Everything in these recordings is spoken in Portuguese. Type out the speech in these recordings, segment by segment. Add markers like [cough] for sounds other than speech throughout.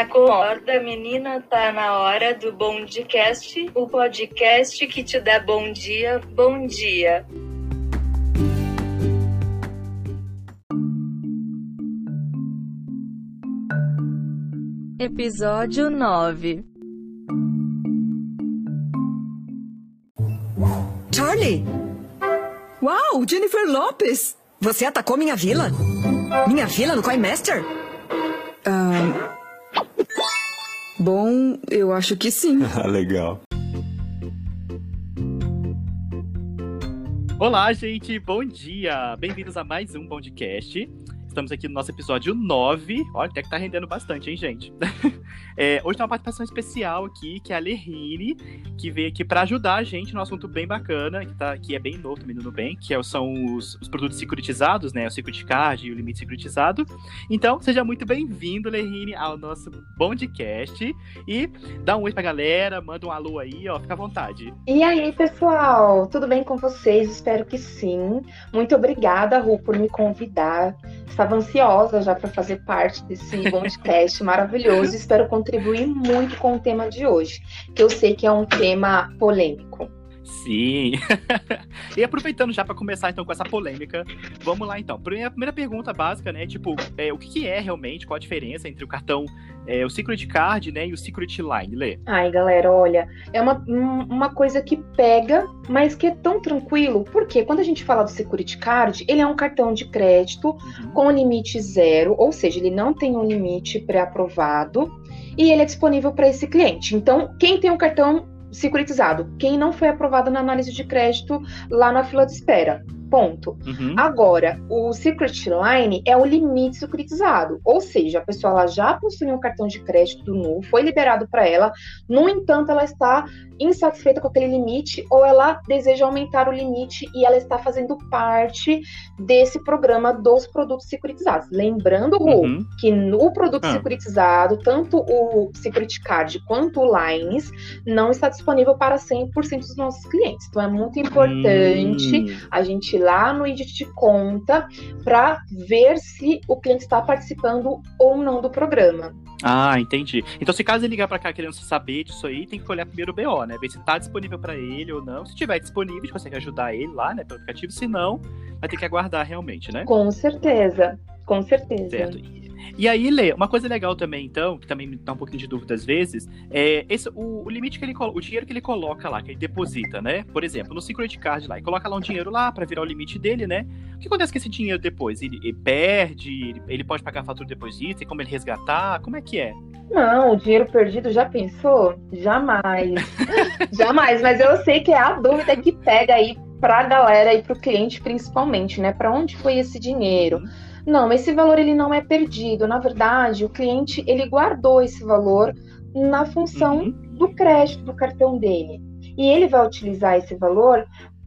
Acorda, menina, tá na hora do Bondcast, o podcast que te dá bom dia, bom dia. Episódio 9 Charlie! Uau, Jennifer Lopes! Você atacou minha vila? Minha vila no Coinmaster? Ah, bom, eu acho que sim. [laughs] Ah, legal. Olá, gente, bom dia! Bem-vindos a mais um podcast. Estamos aqui no nosso episódio 9. Olha, até que tá rendendo bastante, hein, gente? [laughs] é, hoje tem uma participação especial aqui, que é a Lerine, que veio aqui para ajudar a gente num assunto bem bacana, que, tá, que é bem novo também no bem, que é, são os, os, produtos securitizados, né? O Security Card e o limite securitizado. Então, seja muito bem-vindo, Lerine, ao nosso Bondcast. E dá um oi pra galera, manda um alô aí, ó, fica à vontade. E aí, pessoal, tudo bem com vocês? Espero que sim. Muito obrigada, Ru, por me convidar estava ansiosa já para fazer parte desse podcast [laughs] maravilhoso. Espero contribuir muito com o tema de hoje, que eu sei que é um tema polêmico. Sim. [laughs] e aproveitando já para começar então com essa polêmica, vamos lá então. Primeira, primeira pergunta básica, né? Tipo, é, o que, que, é realmente, qual a diferença entre o cartão, é, o Secret Card, né, e o Secret Line, Lê? Ai, galera, olha, é uma, uma coisa que pega, mas que é tão tranquilo, porque quando a gente fala do Security Card, ele é um cartão de crédito uhum. com limite zero, ou seja, ele não tem um limite pré-aprovado e ele é disponível para esse cliente. Então, quem tem um cartão securitizado, quem não foi aprovado na análise de crédito lá na fila de espera. Ponto. Uhum. Agora, o Secret Line é o limite securitizado, ou seja, a pessoa ela já possui um cartão de crédito do NU, foi liberado para ela, no entanto, ela está insatisfeita com aquele limite ou ela deseja aumentar o limite e ela está fazendo parte desse programa dos produtos securitizados. Lembrando, Ru, uhum. que no produto ah. securitizado, tanto o Security Card quanto o Lines não está disponível para 100% dos nossos clientes. Então é muito importante uhum. a gente lá no edit de conta para ver se o cliente está participando ou não do programa. Ah, entendi. Então, se caso ele ligar para cá querendo saber disso aí, tem que olhar primeiro o BO, né? Ver se tá disponível para ele ou não. Se tiver disponível, a gente consegue ajudar ele lá, né, pelo aplicativo. Se não, vai ter que aguardar realmente, né? Com certeza. Com certeza. Certo. E aí, Lê, uma coisa legal também, então, que também me dá um pouquinho de dúvida às vezes, é esse, o, o limite que ele o dinheiro que ele coloca lá, que ele deposita, né? Por exemplo, no Secret Card lá, ele coloca lá um dinheiro lá para virar o limite dele, né? O que acontece com esse dinheiro depois? Ele, ele perde, ele, ele, pode pagar a fatura depois disso, tem como ele resgatar? Como é que é? Não, o dinheiro perdido já pensou? Jamais. [laughs] Jamais, mas eu sei que é a dúvida que pega aí pra galera e pro cliente principalmente, né? Para onde foi esse dinheiro? Uhum não, esse valor ele não é perdido. Na verdade, o cliente ele guardou esse valor na função uhum. do crédito do cartão dele. E ele vai utilizar esse valor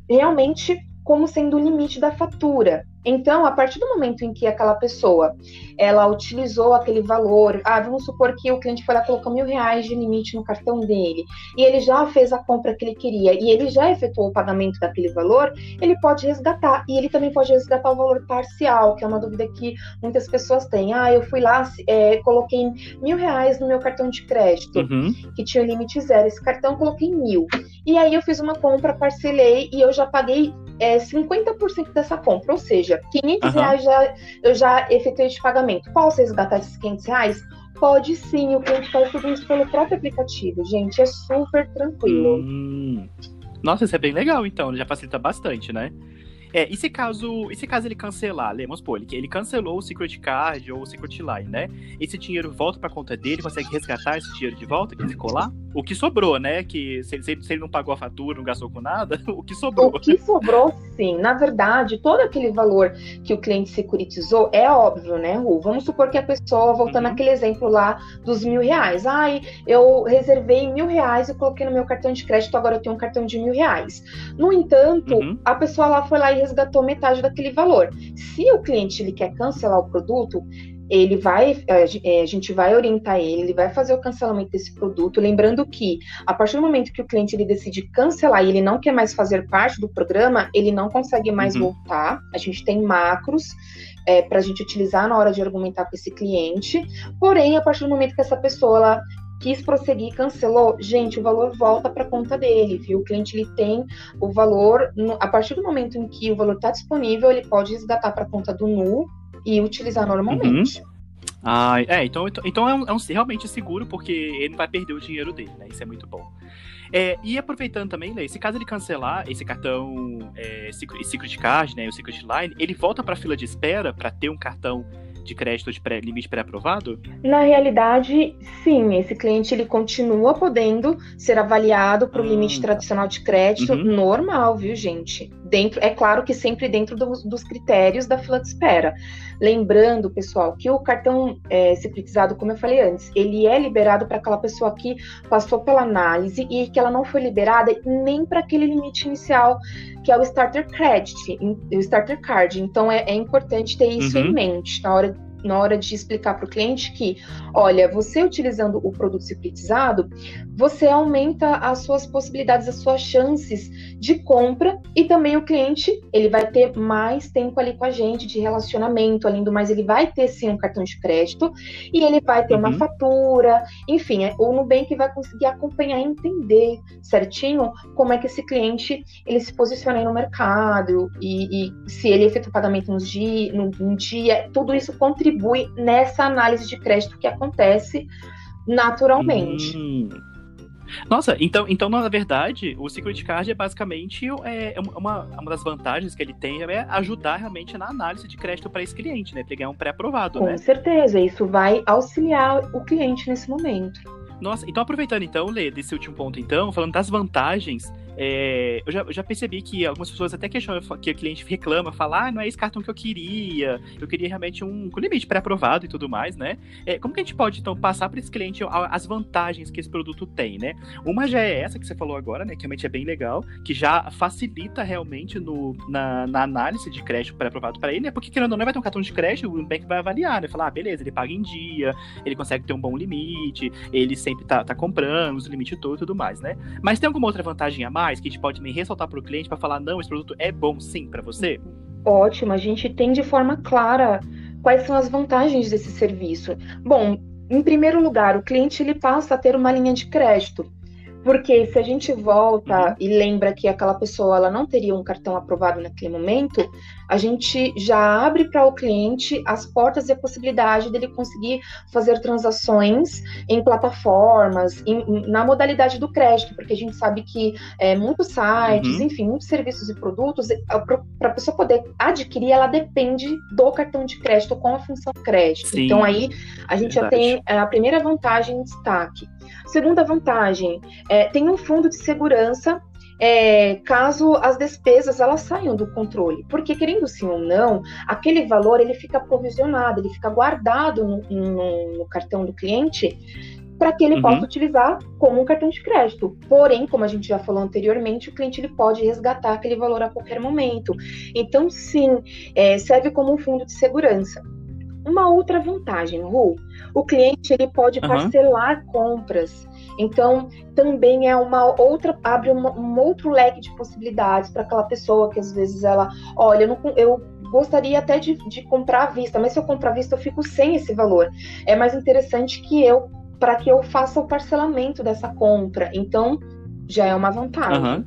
realmente como sendo o limite da fatura. Então, a partir do momento em que aquela pessoa ela utilizou aquele valor, ah, vamos supor que o cliente foi lá colocou mil reais de limite no cartão dele e ele já fez a compra que ele queria e ele já efetuou o pagamento daquele valor, ele pode resgatar e ele também pode resgatar o valor parcial, que é uma dúvida que muitas pessoas têm. Ah, eu fui lá, é, coloquei mil reais no meu cartão de crédito uhum. que tinha limite zero. Esse cartão coloquei mil e aí eu fiz uma compra, parcelei e eu já paguei é, 50% dessa compra, ou seja, 500 uhum. reais já, eu já efetuei de pagamento. Posso resgatar esses 500 reais? Pode sim, o cliente faz tudo isso pelo próprio aplicativo, gente, é super tranquilo. Hum. Nossa, isso é bem legal, então, já facilita bastante, né? É, e se caso, e se caso ele cancelar, vamos supor, ele, ele cancelou o Secret Card ou o Secret Line, né? Esse dinheiro volta pra conta dele, consegue resgatar esse dinheiro de volta, quer dizer, colar? O que sobrou, né? Que se, se, se, ele não pagou a fatura, não gastou com nada, [laughs] o que sobrou. O que sobrou, sim. Na verdade, todo aquele valor que o cliente securitizou é óbvio, né, Ru? Vamos supor que a pessoa, voltando uhum. exemplo lá dos mil reais. Ai, eu reservei mil reais e coloquei no meu cartão de crédito, agora eu tenho um cartão de mil reais. No entanto, uhum. a pessoa lá foi lá e resgatou metade daquele valor. Se o cliente ele quer cancelar o produto, ele vai, a gente vai orientar ele, ele vai fazer o cancelamento desse produto, lembrando que a partir do momento que o cliente ele decide cancelar e ele não quer mais fazer parte do programa, ele não consegue mais uhum. voltar. A gente tem macros é, para a gente utilizar na hora de argumentar com esse cliente. Porém, a partir do momento que essa pessoa ela quis prosseguir, cancelou, gente, o valor volta para a conta dele, viu? O cliente ele tem o valor, no, a partir do momento em que o valor está disponível, ele pode resgatar para a conta do NU e utilizar normalmente. Uhum. Ah, é, então, então, então é, um, é um, realmente seguro, porque ele não vai perder o dinheiro dele, né? Isso é muito bom. É, e aproveitando também, né, se caso ele cancelar esse cartão é, Secret Card, né, o Secret Line, ele volta para a fila de espera para ter um cartão de crédito de pré, limite pré-aprovado? Na realidade, sim. Esse cliente ele continua podendo ser avaliado para o ah, limite tá. tradicional de crédito uhum. normal, viu, gente? Dentro, é claro que sempre dentro do, dos critérios da fila de espera. Lembrando, pessoal, que o cartão é, securitizado, como eu falei antes, ele é liberado para aquela pessoa que passou pela análise e que ela não foi liberada nem para aquele limite inicial que é o Starter Credit, o Starter Card. Então é, é importante ter isso uhum. em mente na hora na hora de explicar para o cliente que, olha, você utilizando o produto securitizado, você aumenta as suas possibilidades, as suas chances de compra e também o cliente, ele vai ter mais tempo ali com a gente de relacionamento, além do mais, ele vai ter sim um cartão de crédito e ele vai ter uhum. uma fatura, enfim, é, o Nubank vai conseguir acompanhar e entender certinho como é que esse cliente ele se posiciona no mercado e, e se ele efetua pagamento nos dia, no, no dia, tudo isso contribui contribui nessa análise de crédito que acontece naturalmente. Hum. Nossa, então, então, na verdade, o Secret Card é basicamente é, é uma, uma das vantagens que ele tem é ajudar realmente na análise de crédito para esse cliente, né? Pegar um pré-aprovado, Com né? certeza, isso vai auxiliar o cliente nesse momento. Nossa, então aproveitando então, Lê, desse último ponto então, falando das vantagens, é, eu, já, eu, já, percebi que algumas pessoas até questionam que o cliente reclama, fala, ah, não é esse cartão que eu queria, eu queria realmente um com limite pré-aprovado e tudo mais, né? É, como que a gente pode, então, passar para esse cliente as vantagens que esse produto tem, né? Uma já é essa que você falou agora, né? Que realmente é bem legal, que já facilita realmente no, na, na análise de crédito pré-aprovado para ele, né? Porque querendo ou não, vai ter um cartão de crédito, o bank vai avaliar, né? Falar, ah, beleza, ele paga em dia, ele consegue ter um bom limite, ele sempre tá, tá comprando os limites todo e tudo mais, né? Mas tem alguma outra vantagem a mais? Mais que a gente pode me ressaltar para o cliente para falar, não, esse produto é bom sim para você? Ótimo, a gente tem de forma clara quais são as vantagens desse serviço. Bom, em primeiro lugar, o cliente ele passa a ter uma linha de crédito. Porque se a gente volta uhum. e lembra que aquela pessoa ela não teria um cartão aprovado naquele momento, a gente já abre para o cliente as portas e a possibilidade dele conseguir fazer transações em plataformas, em, na modalidade do crédito, porque a gente sabe que é, muitos sites, uhum. enfim, muitos serviços e produtos, é, para a pessoa poder adquirir, ela depende do cartão de crédito com a função crédito. Sim. Então aí a gente Verdade. já tem é, a primeira vantagem em destaque. Segunda vantagem, é, tem um fundo de segurança é, caso as despesas elas saiam do controle, porque querendo sim ou não, aquele valor ele fica provisionado, ele fica guardado no, no, no cartão do cliente para que ele uhum. possa utilizar como um cartão de crédito. Porém, como a gente já falou anteriormente, o cliente ele pode resgatar aquele valor a qualquer momento. Então, sim, é, serve como um fundo de segurança. Uma outra vantagem, Ru, o cliente ele pode uhum. parcelar compras. Então, também é uma outra, abre uma, um outro leque de possibilidades para aquela pessoa que às vezes ela, olha, eu, não, eu gostaria até de, de, comprar à vista, mas se eu comprar à vista eu fico sem esse valor. É mais interessante que eu, para que eu faça o parcelamento dessa compra. Então, já é uma vantagem. Uhum.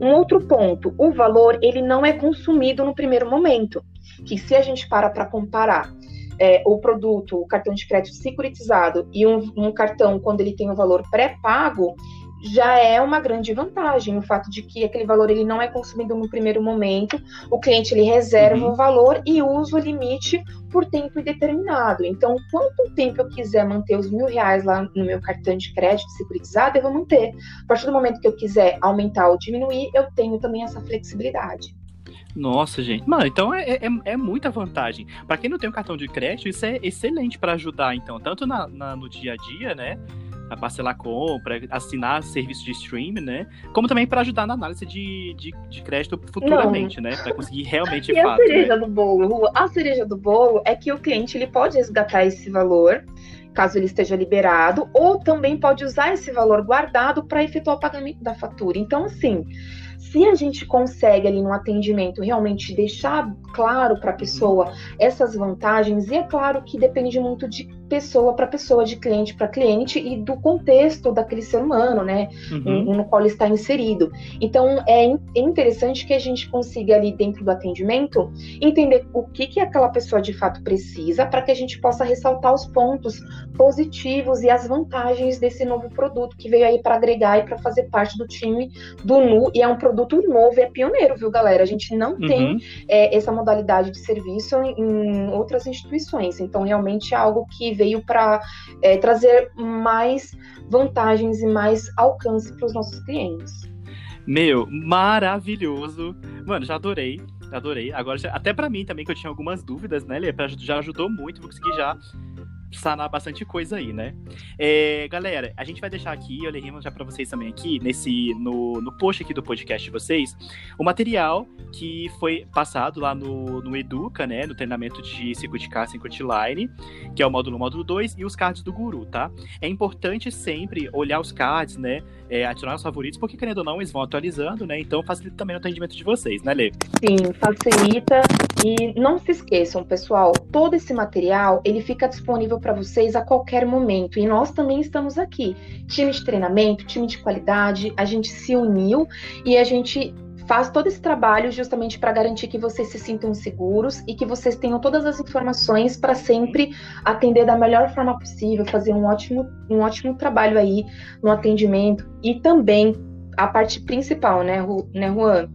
Um outro ponto, o valor ele não é consumido no primeiro momento. Que se a gente para para comparar é, o produto, o cartão de crédito securitizado e um, um cartão quando ele tem o valor pré-pago, já é uma grande vantagem o fato de que aquele valor ele não é consumido no primeiro momento, o cliente ele reserva uhum. o valor e usa o limite por tempo indeterminado. Então, quanto tempo eu quiser manter os mil reais lá no meu cartão de crédito securitizado, eu vou manter. A partir do momento que eu quiser aumentar ou diminuir, eu tenho também essa flexibilidade. Nossa, gente. Mano, então é, é, é muita vantagem. Para quem não tem um cartão de crédito, isso é excelente para ajudar, então, tanto na, na, no dia a dia, né? a parcelar compra, assinar serviço de streaming, né? Como também para ajudar na análise de, de, de crédito futuramente, Não. né? Para conseguir realmente. [laughs] e fato, a cereja né? do bolo? A cereja do bolo é que o cliente ele pode resgatar esse valor caso ele esteja liberado, ou também pode usar esse valor guardado para efetuar o pagamento da fatura. Então, assim, se a gente consegue ali no atendimento realmente deixar claro para a pessoa essas vantagens, e é claro que depende muito de pessoa para pessoa, de cliente para cliente e do contexto daquele ser humano, né, uhum. no qual ele está inserido. Então é, é, interessante que a gente consiga ali dentro do atendimento entender o que que aquela pessoa de fato precisa para que a gente possa ressaltar os pontos positivos e as vantagens desse novo produto que veio aí para agregar e para fazer parte do time do Nu e é um produto novo, é pioneiro, viu, galera? A gente não uhum. tem é, essa modalidade de serviço em, em outras instituições, então realmente é algo que veio para é, trazer mais vantagens e mais alcance para os nossos clientes. Meu, maravilhoso. Mano, já adorei. Adorei. Agora, até para mim também, que eu tinha algumas dúvidas, né, Lê? Já ajudou muito, vou conseguir já sanar bastante coisa aí, né? É, galera, a gente vai deixar aqui, eu leremos já para vocês também aqui, nesse, no, no post aqui do podcast de vocês, o material que foi passado lá no, no Educa, né? No treinamento de Circuit Car, Circuit Line, que é o módulo módulo 2, e os cards do Guru, tá? É importante sempre olhar os cards, né? É, adicionar os favoritos, porque querendo ou não, eles vão atualizando, né? Então facilita também o atendimento de vocês, né, Lê? Sim, facilita. E não se esqueçam, pessoal, todo esse material, ele fica disponível para vocês a qualquer momento. E nós também estamos aqui. Time de treinamento, time de qualidade, a gente se uniu e a gente faz todo esse trabalho justamente para garantir que vocês se sintam seguros e que vocês tenham todas as informações para sempre atender da melhor forma possível, fazer um ótimo, um ótimo trabalho aí no atendimento e também a parte principal, né, né Juan?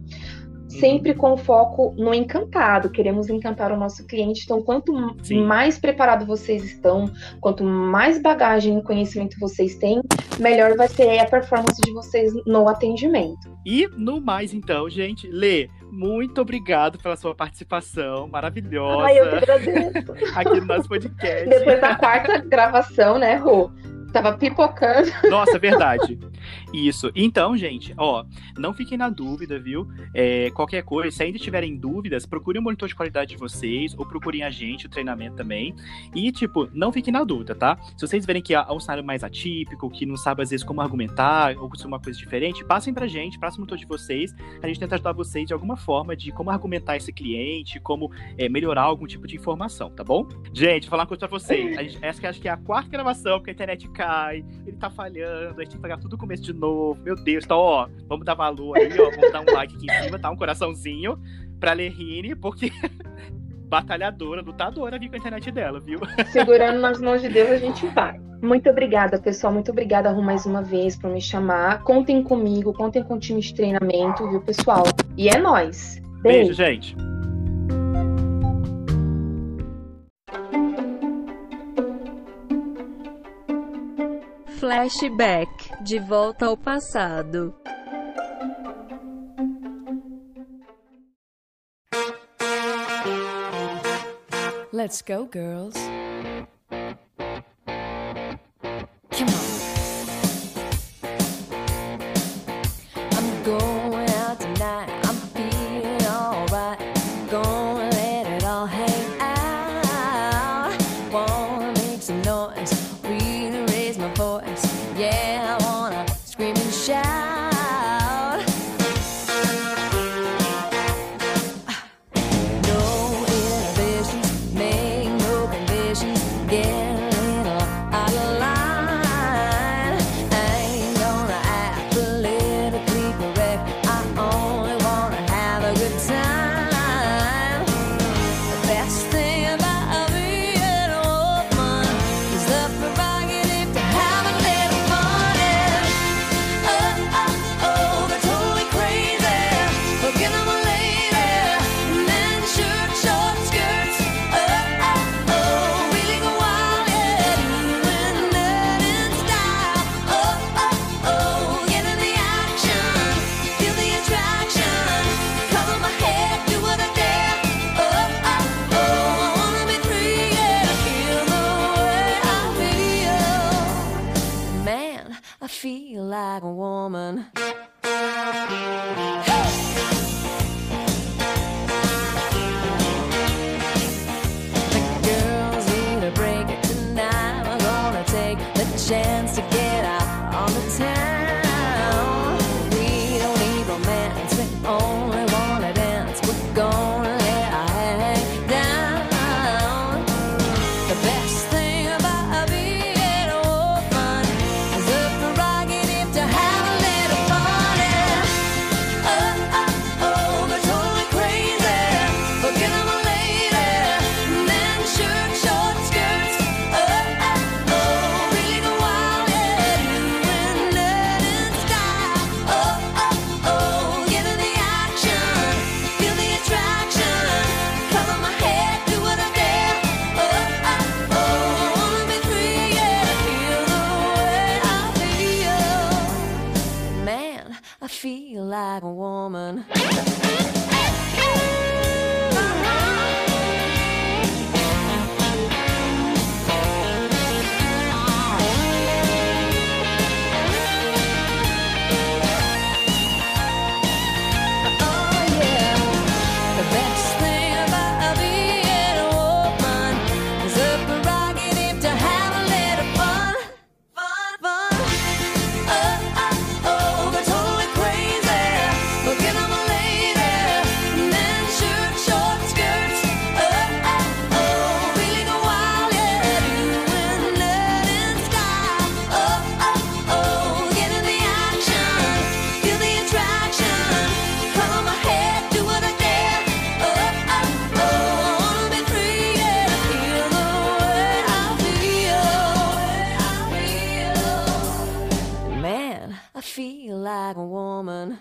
Sempre com foco no encantado. Queremos encantar o nosso cliente. Então, quanto Sim. mais preparado vocês estão, quanto mais bagagem e conhecimento vocês têm, melhor vai ser a performance de vocês no atendimento. E no mais, então, gente, Lê, muito obrigado pela sua participação maravilhosa. Ai, eu que agradeço. [laughs] aqui no nosso podcast. Depois da quarta gravação, né, Rô? Tava pipocando. [laughs] Nossa, verdade. Isso. Então, gente, ó, não fiquem na dúvida, viu? É, qualquer coisa, se ainda tiverem dúvidas, procurem o monitor de qualidade de vocês, ou procurem a gente, o treinamento também. E, tipo, não fiquem na dúvida, tá? Se vocês verem que há um cenário mais atípico, que não sabe às vezes como argumentar, ou se é uma coisa diferente, passem pra gente, passem o monitor de vocês. A gente tenta ajudar vocês de alguma forma de como argumentar esse cliente, como é, melhorar algum tipo de informação, tá bom? Gente, vou falar uma coisa pra vocês. Gente, essa que acho que é a quarta gravação, porque a internet cai, ele tá falhando, a gente tem que pegar tudo do começo de novo. Meu Deus, então, ó, vamos dar valor aí, ó, vamos dar um like aqui em cima, tá? Um coraçãozinho pra Lerine, porque [laughs] batalhadora, lutadora aqui com a internet dela, viu? Segurando nas mãos de Deus, a gente vai. Muito obrigada, pessoal. Muito obrigada, Ru, mais uma vez por me chamar. Contem comigo, contem com o time de treinamento, viu, pessoal? E é nós. Beijo, Beijo gente. Flashback De volta ao passado. Let's go, girls. feel feel like a woman. I feel like a woman.